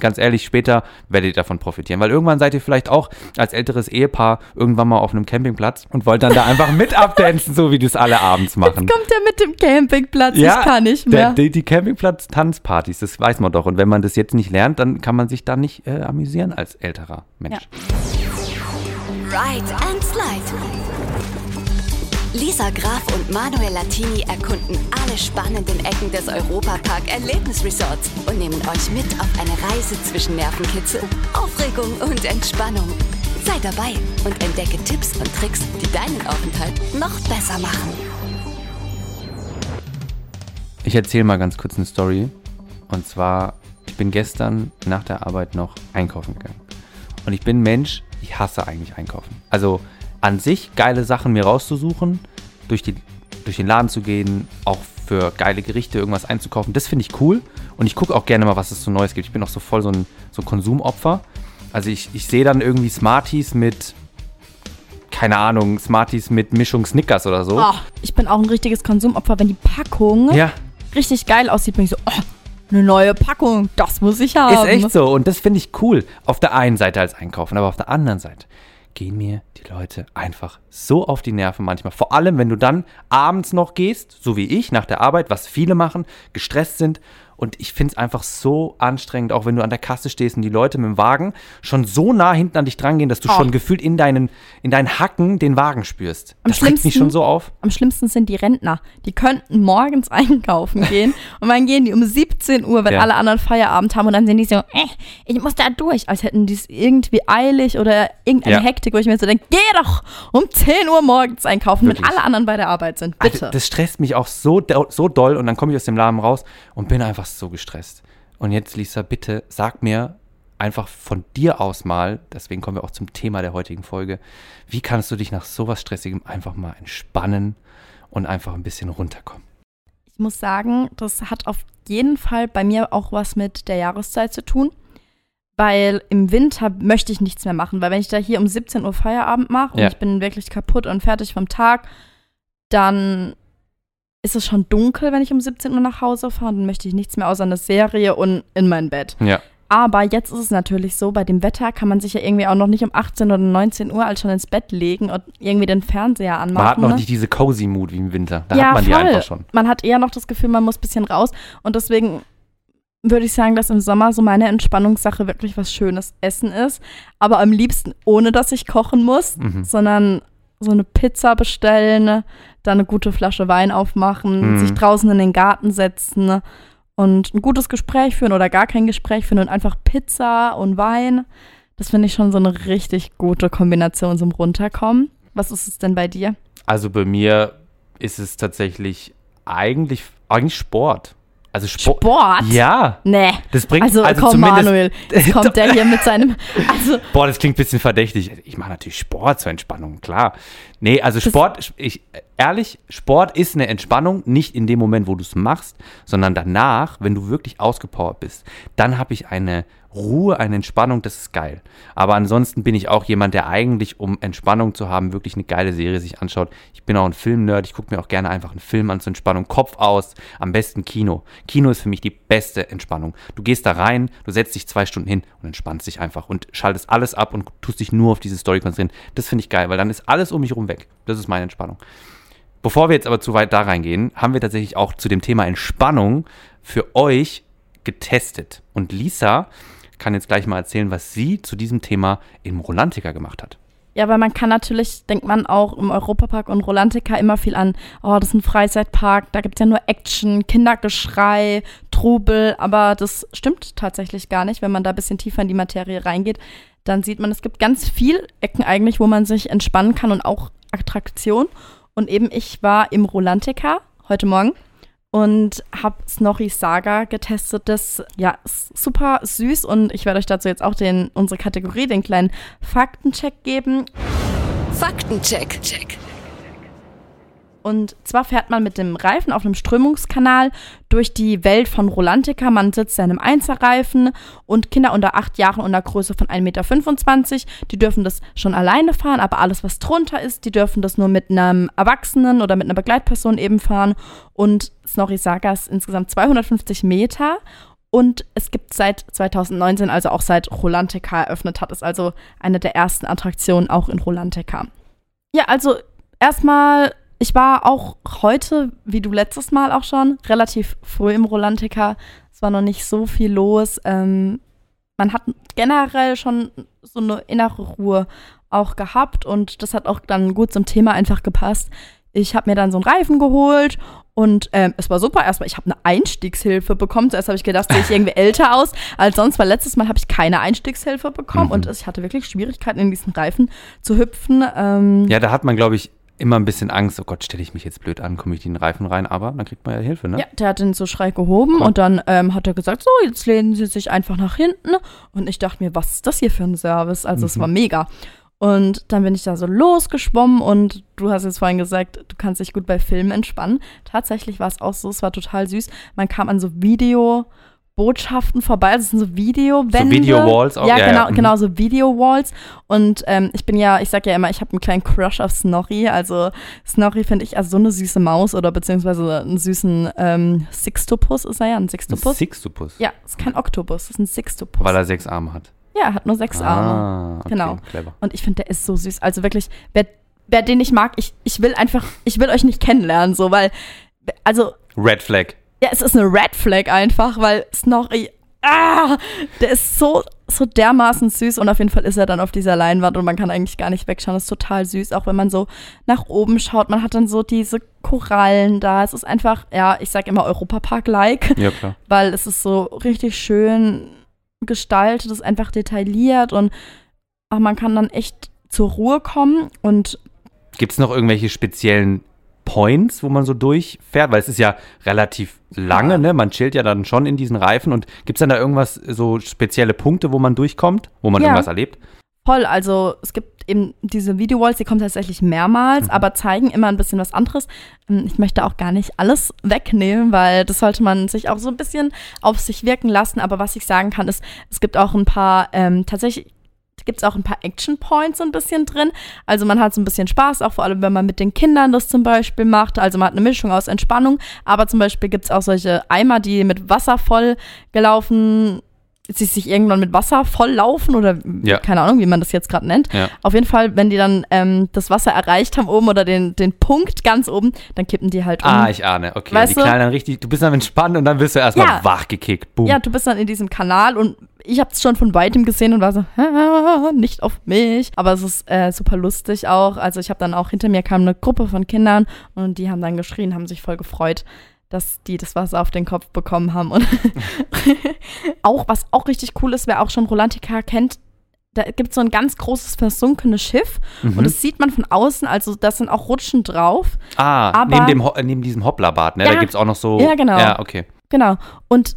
ganz ehrlich, später werdet ihr davon profitieren, weil irgendwann seid ihr vielleicht auch als älteres Ehepaar irgendwann mal auf einem Campingplatz und wollt dann da einfach mit abdancen, so wie das alle abends machen. Jetzt kommt er mit dem Campingplatz, ich kann nicht mehr. Der, die, die Campingplatz-Tanzpartys, das weiß man doch. Und wenn man das jetzt nicht lernt, dann kann man sich da nicht äh, amüsieren als älterer Mensch. Ja. Ride and Slide. Lisa Graf und Manuel Latini erkunden alle spannenden Ecken des Europapark Erlebnisresorts und nehmen euch mit auf eine Reise zwischen Nervenkitzel, Aufregung und Entspannung. Sei dabei und entdecke Tipps und Tricks, die deinen Aufenthalt noch besser machen. Ich erzähle mal ganz kurz eine Story. Und zwar, ich bin gestern nach der Arbeit noch einkaufen gegangen. Und ich bin Mensch, ich hasse eigentlich einkaufen. Also an sich geile Sachen mir rauszusuchen, durch, die, durch den Laden zu gehen, auch für geile Gerichte irgendwas einzukaufen, das finde ich cool. Und ich gucke auch gerne mal, was es so Neues gibt. Ich bin auch so voll so ein, so ein Konsumopfer. Also ich, ich sehe dann irgendwie Smarties mit, keine Ahnung, Smarties mit Mischung Snickers oder so. Oh, ich bin auch ein richtiges Konsumopfer, wenn die Packung ja. richtig geil aussieht, bin ich so, oh, eine neue Packung, das muss ich haben. Ist echt so und das finde ich cool. Auf der einen Seite als Einkaufen, aber auf der anderen Seite gehen mir die Leute einfach so auf die Nerven manchmal. Vor allem, wenn du dann abends noch gehst, so wie ich, nach der Arbeit, was viele machen, gestresst sind und ich finde es einfach so anstrengend, auch wenn du an der Kasse stehst und die Leute mit dem Wagen schon so nah hinten an dich drangehen, dass du oh. schon gefühlt in deinen, in deinen Hacken den Wagen spürst. Am das regt mich schon so auf. Am schlimmsten sind die Rentner. Die könnten morgens einkaufen gehen und dann gehen die um 17 Uhr, wenn ja. alle anderen Feierabend haben und dann sind die so, äh, ich muss da durch, als hätten die es irgendwie eilig oder irgendeine ja. Hektik, wo ich mir so denke, geh doch um 10 Uhr morgens einkaufen, Wirklich? wenn alle anderen bei der Arbeit sind. Bitte. Also, das stresst mich auch so, so doll und dann komme ich aus dem Laden raus und bin einfach fast so gestresst. Und jetzt, Lisa, bitte sag mir einfach von dir aus mal, deswegen kommen wir auch zum Thema der heutigen Folge, wie kannst du dich nach sowas Stressigem einfach mal entspannen und einfach ein bisschen runterkommen? Ich muss sagen, das hat auf jeden Fall bei mir auch was mit der Jahreszeit zu tun, weil im Winter möchte ich nichts mehr machen, weil wenn ich da hier um 17 Uhr Feierabend mache und ja. ich bin wirklich kaputt und fertig vom Tag, dann ist es schon dunkel, wenn ich um 17 Uhr nach Hause fahre. Dann möchte ich nichts mehr außer eine Serie und in mein Bett. Ja. Aber jetzt ist es natürlich so, bei dem Wetter kann man sich ja irgendwie auch noch nicht um 18 oder 19 Uhr als schon ins Bett legen und irgendwie den Fernseher anmachen. Man hat noch ne? nicht diese cozy Mood wie im Winter. Da ja, hat man voll. die einfach schon. Man hat eher noch das Gefühl, man muss ein bisschen raus. Und deswegen würde ich sagen, dass im Sommer so meine Entspannungssache wirklich was schönes Essen ist. Aber am liebsten ohne, dass ich kochen muss, mhm. sondern so eine Pizza bestellen, dann eine gute Flasche Wein aufmachen, mhm. sich draußen in den Garten setzen und ein gutes Gespräch führen oder gar kein Gespräch führen und einfach Pizza und Wein. Das finde ich schon so eine richtig gute Kombination zum Runterkommen. Was ist es denn bei dir? Also bei mir ist es tatsächlich eigentlich, eigentlich Sport. Also Sport. Sport? Ja. Nee. Das bringt also, also komm, Manuel, kommt der hier mit seinem. Also Boah, das klingt ein bisschen verdächtig. Ich mache natürlich Sport zur Entspannung, klar. Nee, also Sport, ich, ehrlich, Sport ist eine Entspannung, nicht in dem Moment, wo du es machst, sondern danach, wenn du wirklich ausgepowert bist. Dann habe ich eine Ruhe, eine Entspannung, das ist geil. Aber ansonsten bin ich auch jemand, der eigentlich, um Entspannung zu haben, wirklich eine geile Serie sich anschaut. Ich bin auch ein Filmnerd, ich gucke mir auch gerne einfach einen Film an zur Entspannung. Kopf aus, am besten Kino. Kino ist für mich die beste Entspannung. Du gehst da rein, du setzt dich zwei Stunden hin und entspannst dich einfach und schaltest alles ab und tust dich nur auf diese Story konzentrieren. Das finde ich geil, weil dann ist alles um mich herum weg. Das ist meine Entspannung. Bevor wir jetzt aber zu weit da reingehen, haben wir tatsächlich auch zu dem Thema Entspannung für euch getestet. Und Lisa kann jetzt gleich mal erzählen, was sie zu diesem Thema im Rolantica gemacht hat. Ja, weil man kann natürlich, denkt man auch im Europapark und Rolantica immer viel an, oh, das ist ein Freizeitpark, da gibt es ja nur Action, Kindergeschrei, Trubel, aber das stimmt tatsächlich gar nicht. Wenn man da ein bisschen tiefer in die Materie reingeht, dann sieht man, es gibt ganz viel Ecken eigentlich, wo man sich entspannen kann und auch Attraktion. Und eben ich war im Rolantica heute Morgen und habe Snorri Saga getestet. Das ja super süß und ich werde euch dazu jetzt auch den unsere Kategorie, den kleinen Faktencheck geben. Faktencheck. Check. Und zwar fährt man mit dem Reifen auf einem Strömungskanal durch die Welt von Rolantica. Man sitzt in einem Einzelreifen und Kinder unter acht Jahren und einer Größe von 1,25 Meter, die dürfen das schon alleine fahren, aber alles, was drunter ist, die dürfen das nur mit einem Erwachsenen oder mit einer Begleitperson eben fahren. Und Snorri Saga ist insgesamt 250 Meter Und es gibt seit 2019, also auch seit Rolantica eröffnet hat, ist also eine der ersten Attraktionen auch in Rolantica. Ja, also erstmal, ich war auch heute, wie du letztes Mal auch schon, relativ früh im Rolantica. Es war noch nicht so viel los. Ähm, man hat generell schon so eine innere Ruhe auch gehabt und das hat auch dann gut zum Thema einfach gepasst. Ich habe mir dann so einen Reifen geholt und ähm, es war super. Erstmal, ich habe eine Einstiegshilfe bekommen. Zuerst habe ich gedacht, sehe ich irgendwie älter aus als sonst, weil letztes Mal habe ich keine Einstiegshilfe bekommen Mhm. und ich hatte wirklich Schwierigkeiten, in diesen Reifen zu hüpfen. Ähm, Ja, da hat man, glaube ich, immer ein bisschen Angst. Oh Gott, stelle ich mich jetzt blöd an, komme ich in den Reifen rein, aber dann kriegt man ja Hilfe, ne? Ja, der hat den so schräg gehoben Cool. und dann ähm, hat er gesagt, so, jetzt lehnen Sie sich einfach nach hinten. Und ich dachte mir, was ist das hier für ein Service? Also es Mhm. war mega. Und dann bin ich da so losgeschwommen und du hast jetzt vorhin gesagt, du kannst dich gut bei Filmen entspannen. Tatsächlich war es auch so, es war total süß. Man kam an so Videobotschaften vorbei, das sind so Videowände. So Video-Walls auch? Ja, Ja, ja, genau, mhm. genau, so Video-Walls. Und ähm, ich bin ja, ich sag ja immer, ich habe einen kleinen Crush auf Snorri. Also Snorri finde ich als so eine süße Maus oder beziehungsweise einen süßen ähm, Sixtopus ist er ja, ein Ein Sixtopus. Sixtopus. ja, ist kein Oktopus, ist ein Sixtopus. Weil er sechs Arme hat. ja, er hat nur sechs Arme. Ah, okay, Genau. Clever. Und ich finde, der ist so süß. Also wirklich, wer, wer den nicht mag, ich, ich will einfach, ich will euch nicht kennenlernen, so, weil, also, Red Flag. Ja, es ist eine Red Flag einfach, weil Snorri, ah, der ist so, so dermaßen süß und auf jeden Fall ist er dann auf dieser Leinwand und man kann eigentlich gar nicht wegschauen. Das ist total süß, auch wenn man so nach oben schaut. Man hat dann so diese Korallen da. Es ist einfach, ja, ich sag immer Europapark-like, Ja, klar. weil es ist so richtig schön gestaltet, es ist einfach detailliert und man kann dann echt zur Ruhe kommen und Gibt es noch irgendwelche speziellen Points, wo man so durchfährt? Weil es ist ja relativ lange, ne? Man chillt ja dann schon in diesen Reifen. Und gibt es dann da irgendwas, so spezielle Punkte, wo man durchkommt? Wo man Ja. irgendwas erlebt? Voll, also es gibt eben diese Video-Walls, die kommen tatsächlich mehrmals, Mhm. aber zeigen immer ein bisschen was anderes. Ähm, Ich möchte auch gar nicht alles wegnehmen, weil das sollte man sich auch so ein bisschen auf sich wirken lassen. Aber was ich sagen kann, ist, es gibt auch ein paar, ähm, tatsächlich gibt es auch ein paar Action Points so ein bisschen drin. Also man hat so ein bisschen Spaß, auch vor allem, wenn man mit den Kindern das zum Beispiel macht. Also man hat eine Mischung aus Entspannung, aber zum Beispiel gibt es auch solche Eimer, die mit Wasser voll gelaufen sie sich irgendwann mit Wasser voll laufen oder Ja. keine Ahnung, wie man das jetzt gerade nennt. Ja. Auf jeden Fall, wenn die dann ähm, das Wasser erreicht haben oben oder den, den Punkt ganz oben, dann kippen die halt um. Ah, ich ahne. Okay, Weißt die du? knallen dann richtig, du bist dann entspannt und dann wirst du erstmal Ja. wachgekickt. Boom. ja, du bist dann in diesem Kanal und ich habe es schon von weitem gesehen und war so, nicht auf mich. Aber es ist äh, super lustig auch. Also ich habe dann auch hinter mir kam eine Gruppe von Kindern und die haben dann geschrien, haben sich voll gefreut, dass die das Wasser auf den Kopf bekommen haben. Und auch, was auch richtig cool ist, wer auch schon Rolantica kennt, da gibt es so ein ganz großes versunkenes Schiff Mhm. und das sieht man von außen, also da sind auch Rutschen drauf. ah, aber- neben, dem, äh, neben diesem Hopplerbad, ne? Ja. Da gibt es auch noch so. Ja, genau. Ja, okay. Genau. Und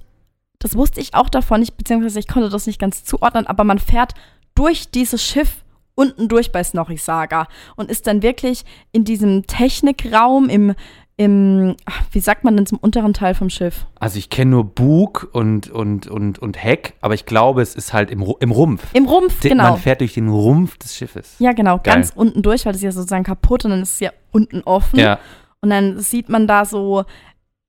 das wusste ich auch davon nicht, beziehungsweise ich konnte das nicht ganz zuordnen, aber man fährt durch dieses Schiff unten durch bei Snorri Saga und ist dann wirklich in diesem Technikraum im, im wie sagt man denn zum unteren Teil vom Schiff? Also ich kenne nur Bug und, und, und, und Heck, aber ich glaube, es ist halt im, im Rumpf. Im Rumpf, De- genau. Man fährt durch den Rumpf des Schiffes. Ja, genau, Geil. ganz unten durch, weil das ist ja sozusagen kaputt und dann ist es ja unten offen. Ja. Und dann sieht man da so,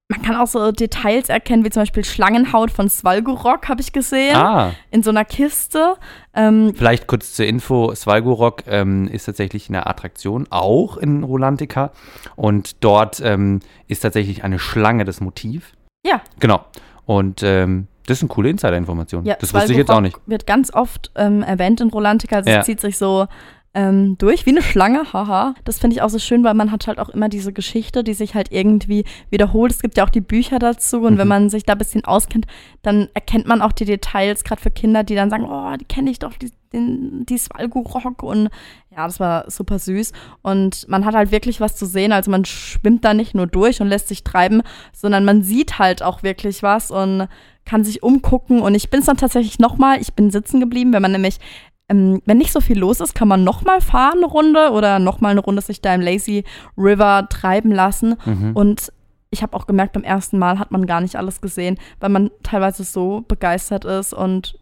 man kann auch so Details erkennen, wie zum Beispiel Schlangenhaut von Svalgorok, habe ich gesehen, Ah, in so einer Kiste. Ähm, vielleicht kurz zur Info: Svalgorok ähm, ist tatsächlich eine Attraktion, auch in Rolantica. Und dort ähm, ist tatsächlich eine Schlange das Motiv. ja, Genau. Und ähm, das ist eine coole Insider-Information. Ja, das wusste ich jetzt auch nicht. Wird ganz oft ähm, erwähnt in Rolantica. Also Ja. Es zieht sich so ähm, durch wie eine Schlange, haha. Das finde ich auch so schön, weil man hat halt auch immer diese Geschichte, die sich halt irgendwie wiederholt. Es gibt ja auch die Bücher dazu und wenn Mhm. man sich da ein bisschen auskennt, dann erkennt man auch die Details, gerade für Kinder, die dann sagen, oh, die kenne ich doch, die, den, die Svalgorok und ja, das war super süß und man hat halt wirklich was zu sehen, also man schwimmt da nicht nur durch und lässt sich treiben, sondern man sieht halt auch wirklich was und kann sich umgucken und ich bin es dann tatsächlich nochmal, ich bin sitzen geblieben, wenn man nämlich ähm, wenn nicht so viel los ist, kann man nochmal fahren eine Runde oder nochmal eine Runde sich da im Lazy River treiben lassen. Mhm. Und ich habe auch gemerkt, beim ersten Mal hat man gar nicht alles gesehen, weil man teilweise so begeistert ist und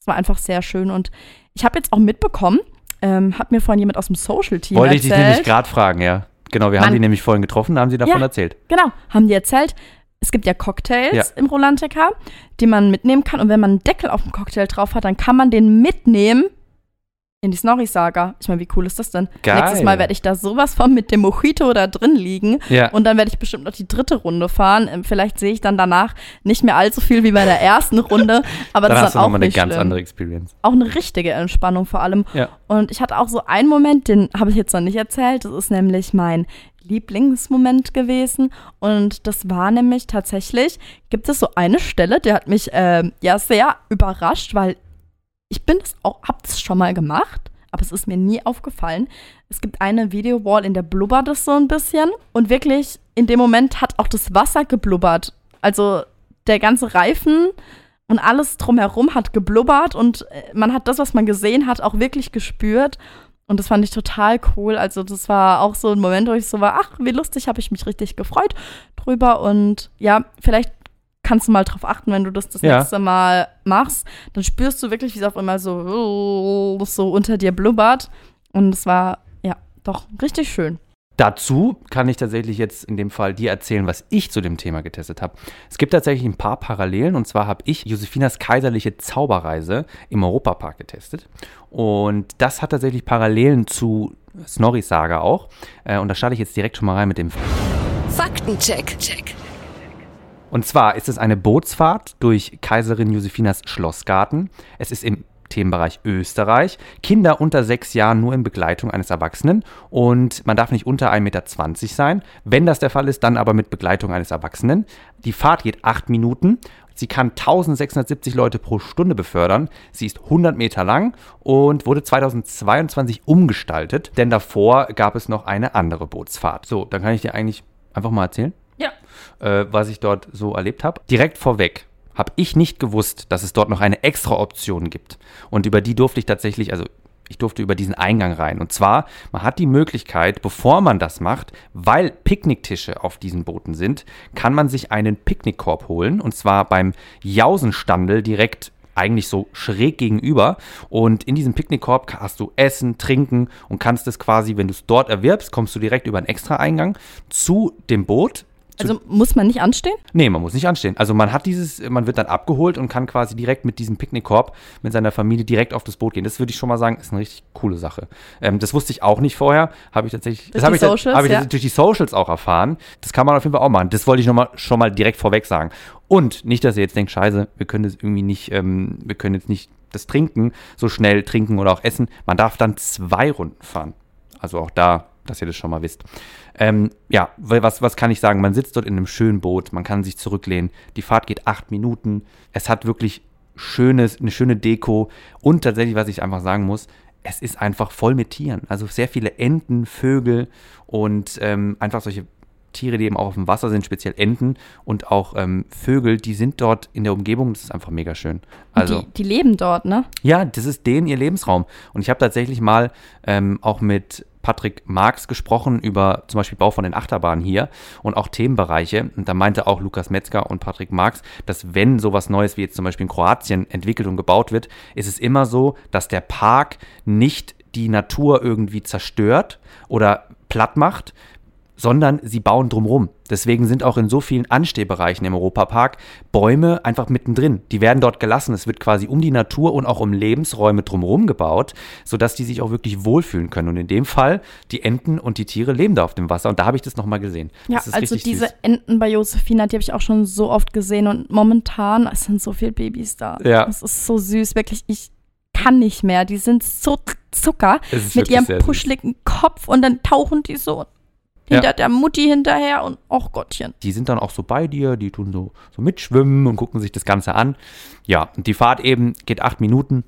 es war einfach sehr schön. Und ich habe jetzt auch mitbekommen, ähm, hat mir vorhin jemand aus dem Social-Team Wollte ich dich erzählt. nämlich gerade fragen, ja. Genau, wir haben Mann. die nämlich vorhin getroffen, da haben sie davon Ja. erzählt. Genau, haben die erzählt. Es gibt ja Cocktails Ja. im Rolantica, die man mitnehmen kann. Und wenn man einen Deckel auf dem Cocktail drauf hat, dann kann man den mitnehmen in die Snorri-Saga. Ich meine, wie cool ist das denn? Geil. Nächstes Mal werde ich da sowas von mit dem Mojito da drin liegen. Ja. Und dann werde ich bestimmt noch die dritte Runde fahren. Ähm, Vielleicht sehe ich dann danach nicht mehr allzu viel wie bei der ersten Runde. Aber Dann das ist dann auch nochmal eine ganz schlimm. andere Experience. Auch eine richtige Entspannung vor allem. Ja. Und ich hatte auch so einen Moment, den habe ich jetzt noch nicht erzählt. Das ist nämlich mein Lieblingsmoment gewesen. Und das war nämlich tatsächlich, gibt es so eine Stelle, die hat mich ähm, ja sehr überrascht, weil ich bin das auch, hab das schon mal gemacht, aber es ist mir nie aufgefallen. Es gibt eine Videowall, in der blubbert es so ein bisschen. Und wirklich, in dem Moment hat auch das Wasser geblubbert. Also der ganze Reifen und alles drumherum hat geblubbert und äh, man hat das, was man gesehen hat, auch wirklich gespürt. Und das fand ich total cool. Also das war auch so ein Moment, wo ich so war, ach, wie lustig, habe ich mich richtig gefreut drüber. Und ja, vielleicht kannst du mal drauf achten, wenn du das das Ja. nächste Mal machst. Dann spürst du wirklich, wie es auf einmal so, so unter dir blubbert. Und es war, ja, doch richtig schön. Dazu kann ich tatsächlich jetzt in dem Fall dir erzählen, was ich zu dem Thema getestet habe. Es gibt tatsächlich ein paar Parallelen und zwar habe ich Josefinas kaiserliche Zauberreise im Europapark getestet und das hat tatsächlich Parallelen zu Snorris Saga auch Äh, und da starte ich jetzt direkt schon mal rein mit dem Faktencheck. Check. Und zwar ist es eine Bootsfahrt durch Kaiserin Josephinas Schlossgarten. Es ist im Themenbereich Österreich. Kinder unter sechs Jahren nur in Begleitung eines Erwachsenen. Und man darf nicht unter 1,20 Meter sein. Wenn das der Fall ist, dann aber mit Begleitung eines Erwachsenen. Die Fahrt geht acht Minuten. Sie kann 1670 Leute pro Stunde befördern. Sie ist 100 Meter lang und wurde 2022 umgestaltet, denn davor gab es noch eine andere Bootsfahrt. So, dann kann ich dir eigentlich einfach mal erzählen. Äh, was ich dort so erlebt habe. Direkt vorweg habe ich nicht gewusst, dass es dort noch eine extra Option gibt. Und über die durfte ich tatsächlich, also ich durfte über diesen Eingang rein. Und zwar, man hat die Möglichkeit, bevor man das macht, weil Picknicktische auf diesen Booten sind, kann man sich einen Picknickkorb holen. Und zwar beim Jausenstandel direkt eigentlich so schräg gegenüber. Und in diesem Picknickkorb hast du Essen, Trinken und kannst es quasi, wenn du es dort erwirbst, kommst du direkt über einen extra Eingang zu dem Boot. Also muss man nicht anstehen? Nee, man muss nicht anstehen. Also man hat dieses, man wird dann abgeholt und kann quasi direkt mit diesem Picknickkorb mit seiner Familie direkt auf das Boot gehen. Das würde ich schon mal sagen, ist eine richtig coole Sache. Ähm, das wusste ich auch nicht vorher. Habe ich tatsächlich, Durch das habe die ich, Socials, habe ich ja. durch die Socials auch erfahren. Das kann man auf jeden Fall auch machen. Das wollte ich noch mal, schon mal direkt vorweg sagen. Und nicht, dass ihr jetzt denkt, scheiße, wir können das irgendwie nicht, ähm, wir können jetzt nicht das Trinken so schnell trinken oder auch essen. Man darf dann zwei Runden fahren. Also auch da, dass ihr das schon mal wisst. Ähm, ja, was, was kann ich sagen? Man sitzt dort in einem schönen Boot, man kann sich zurücklehnen. Die Fahrt geht acht Minuten. Es hat wirklich schönes, eine schöne Deko. Und tatsächlich, was ich einfach sagen muss, es ist einfach voll mit Tieren. Also sehr viele Enten, Vögel und ähm, einfach solche Tiere, die eben auch auf dem Wasser sind, speziell Enten und auch ähm, Vögel, die sind dort in der Umgebung. Das ist einfach mega schön. Also Die, die leben dort, ne? ja, das ist denen ihr Lebensraum. Und ich habe tatsächlich mal ähm, auch mit Patrick Marx gesprochen über zum Beispiel Bau von den Achterbahnen hier und auch Themenbereiche. Und da meinte auch Lukas Metzger und Patrick Marx, dass wenn sowas Neues wie jetzt zum Beispiel in Kroatien entwickelt und gebaut wird, ist es immer so, dass der Park nicht die Natur irgendwie zerstört oder platt macht, sondern sie bauen drumrum. Deswegen sind auch in so vielen Anstehbereichen im Europapark Bäume einfach mittendrin. Die werden dort gelassen. Es wird quasi um die Natur und auch um Lebensräume drumherum gebaut, sodass die sich auch wirklich wohlfühlen können. Und in dem Fall, die Enten und die Tiere leben da auf dem Wasser. Und da habe ich das nochmal gesehen. Ja, das also diese süß. Enten bei Josephina, die habe ich auch schon so oft gesehen und momentan, es sind so viele Babys da. Ja. Es ist so süß, wirklich, ich kann nicht mehr. Die sind so Zucker mit ihrem puscheligen Kopf und dann tauchen die so hinter der Mutti hinterher und ach Gottchen. die sind dann auch so bei dir, die tun so, so mitschwimmen und gucken sich das Ganze an. Ja, und die Fahrt eben geht acht Minuten.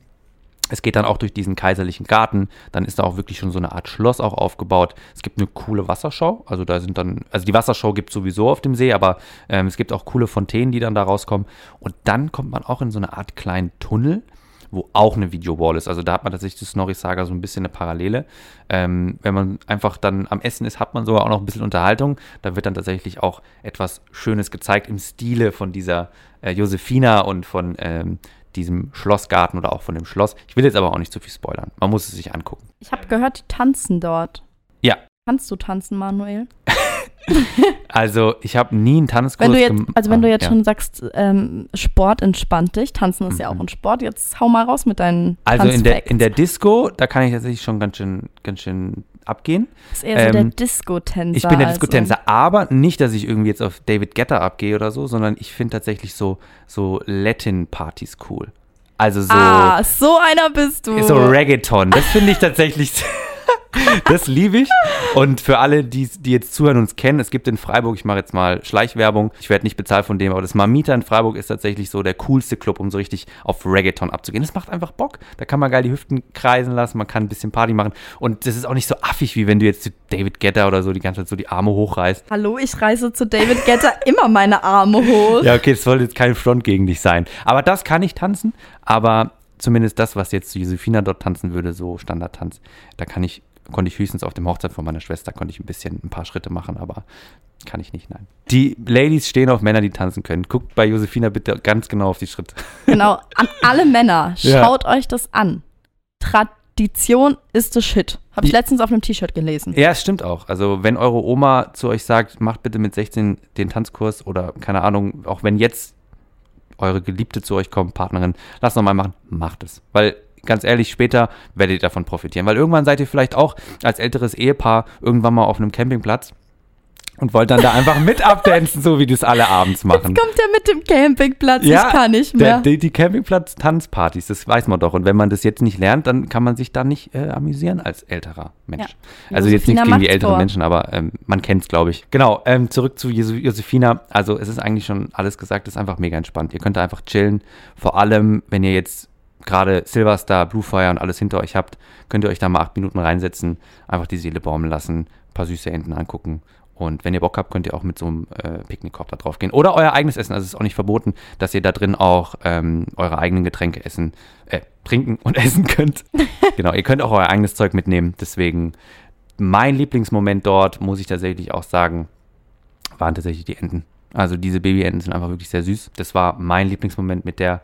Es geht dann auch durch diesen kaiserlichen Garten. Dann ist da auch wirklich schon so eine Art Schloss auch aufgebaut. Es gibt eine coole Wasserschau. Also da sind dann, also die Wasserschau gibt es sowieso auf dem See, aber ähm, es gibt auch coole Fontänen, die dann da rauskommen. Und dann kommt man auch in so eine Art kleinen Tunnel, wo auch eine Videowall ist. Also da hat man tatsächlich zu Snorri Saga so ein bisschen eine Parallele. Ähm, wenn man einfach dann am Essen ist, hat man sogar auch noch ein bisschen Unterhaltung. Da wird dann tatsächlich auch etwas Schönes gezeigt im Stile von dieser äh, Josefina und von ähm, diesem Schlossgarten oder auch von dem Schloss. Ich will jetzt aber auch nicht zu viel spoilern. Man muss es sich angucken. Ich habe gehört, die tanzen dort. Ja. Kannst du tanzen, Manuel? Also ich habe nie einen Tanzkurs Wenn du jetzt, also wenn du Ah, jetzt ja. schon sagst, ähm, Sport entspannt dich, tanzen ist ja auch ein Sport, jetzt hau mal raus mit deinen Also in der, in der Disco, da kann ich tatsächlich schon ganz schön, ganz schön abgehen. ist eher so der ähm, Disco-Tänzer. Ich bin der also. Disco-Tänzer, aber nicht, dass ich irgendwie jetzt auf David Guetta abgehe oder so, sondern ich finde tatsächlich so, so Latin-Partys cool. Also so, Ah, so einer bist du. so Reggaeton. Das finde ich tatsächlich. Das liebe ich. Und für alle, die, die jetzt zuhören und uns kennen, es gibt in Freiburg, ich mache jetzt mal Schleichwerbung, ich werde nicht bezahlt von dem, aber das Mamita in Freiburg ist tatsächlich so der coolste Club, um so richtig auf Reggaeton abzugehen. Das macht einfach Bock. Da kann man geil die Hüften kreisen lassen, man kann ein bisschen Party machen. Und das ist auch nicht so affig, wie wenn du jetzt zu David Guetta oder so die ganze Zeit so die Arme hochreißt. Hallo, ich reiße zu David Guetta immer meine Arme hoch. Ja, okay, das soll jetzt kein Front gegen dich sein. Aber das kann ich tanzen, aber zumindest das, was jetzt Josefina dort tanzen würde, so Standardtanz, da kann ich, konnte ich höchstens auf dem Hochzeit von meiner Schwester, konnte ich ein bisschen, ein paar Schritte machen, aber kann ich nicht, nein. Die Ladies stehen auf Männer, die tanzen können. Guckt bei Josefina bitte ganz genau auf die Schritte. Genau, an alle Männer, Ja. schaut euch das an. Tradition ist the shit. Habe ich Ja. letztens auf einem T-Shirt gelesen. Ja, es stimmt auch. Also, wenn eure Oma zu euch sagt, macht bitte mit 16 den Tanzkurs oder keine Ahnung, auch wenn jetzt eure Geliebte zu euch kommt, Partnerin, lasst noch mal machen, macht es. Weil, ganz ehrlich, später werdet ihr davon profitieren. Weil irgendwann seid ihr vielleicht auch als älteres Ehepaar irgendwann mal auf einem Campingplatz und wollt dann da einfach mit abdancen, so wie das alle abends machen. Kommt der mit dem Campingplatz? Ja, ich kann nicht Der, mehr. die, die Campingplatz-Tanzpartys, das weiß man doch. Und wenn man das jetzt nicht lernt, dann kann man sich da nicht äh, amüsieren als älterer Mensch. Ja. Also jetzt nichts gegen die älteren vor. Menschen, aber ähm, man kennt es, glaube ich. Genau, ähm, zurück zu Josefina. Also es ist eigentlich schon alles gesagt, es ist einfach mega entspannt. Ihr könnt da einfach chillen. Vor allem, wenn ihr jetzt gerade Silverstar, Bluefire und alles hinter euch habt, könnt ihr euch da mal acht Minuten reinsetzen, einfach die Seele baumeln lassen, ein paar süße Enten angucken. Und wenn ihr Bock habt, könnt ihr auch mit so einem äh, Picknickkorb da drauf gehen. Oder euer eigenes Essen. Also es ist auch nicht verboten, dass ihr da drin auch ähm, eure eigenen Getränke essen, äh, trinken und essen könnt. genau, ihr könnt auch euer eigenes Zeug mitnehmen. Deswegen mein Lieblingsmoment dort, muss ich tatsächlich auch sagen, waren tatsächlich die Enten. Also diese Babyenten sind einfach wirklich sehr süß. Das war mein Lieblingsmoment mit der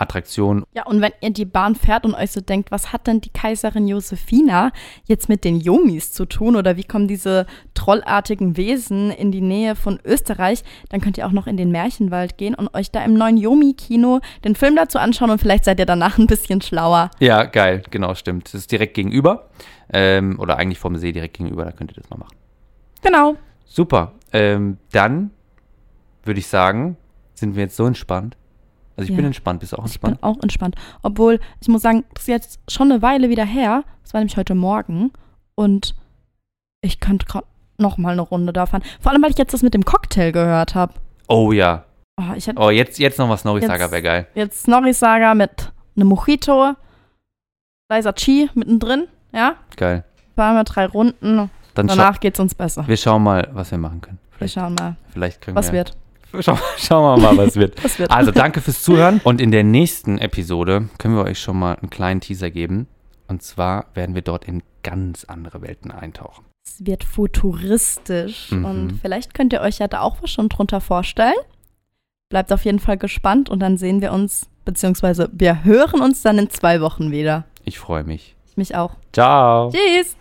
Attraktion. Ja, und wenn ihr die Bahn fährt und euch so denkt, was hat denn die Kaiserin Josefina jetzt mit den Yomis zu tun oder wie kommen diese trollartigen Wesen in die Nähe von Österreich, dann könnt ihr auch noch in den Märchenwald gehen und euch da im neuen Yomi-Kino den Film dazu anschauen und vielleicht seid ihr danach ein bisschen schlauer. Ja, geil, genau, stimmt. Das ist direkt gegenüber. Ähm, oder eigentlich vom See direkt gegenüber, da könnt ihr das mal machen. Genau. Super. Ähm, dann würde ich sagen, sind wir jetzt so entspannt. Also ich Ja. bin entspannt, bist du auch Ich bin entspannt? auch entspannt. Obwohl, ich muss sagen, das ist jetzt schon eine Weile wieder her. Das war nämlich heute Morgen. Und ich könnte gerade noch mal eine Runde da fahren. Vor allem, weil ich jetzt das mit dem Cocktail gehört habe. Oh ja. Oh, ich hätte Oh, jetzt, jetzt noch was Norris Saga wäre geil. jetzt Snorri Saga mit einem Mojito, Liza Chi mittendrin, ja? Geil. Fahren wir drei Runden. Dann Danach geht's uns besser. wir schauen mal, was wir machen können. Wir Vielleicht, schauen mal, vielleicht können was wir. wird. Schau, schauen wir mal, was wird. Was wird. Also danke fürs Zuhören. Und in der nächsten Episode können wir euch schon mal einen kleinen Teaser geben. Und zwar werden wir dort in ganz andere Welten eintauchen. Es wird futuristisch. Mhm. Und vielleicht könnt ihr euch ja da auch was schon drunter vorstellen. Bleibt auf jeden Fall gespannt und dann sehen wir uns, beziehungsweise wir hören uns dann in zwei Wochen wieder. Ich freue mich. Ich mich auch. Ciao. Tschüss!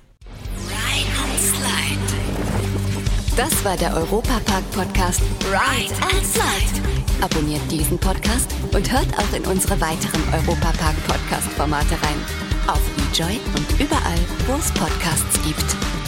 Das war der Europapark-Podcast Ride and Slide. Abonniert diesen Podcast und hört auch in unsere weiteren Europapark-Podcast-Formate rein. Auf eJoy und überall, wo es Podcasts gibt.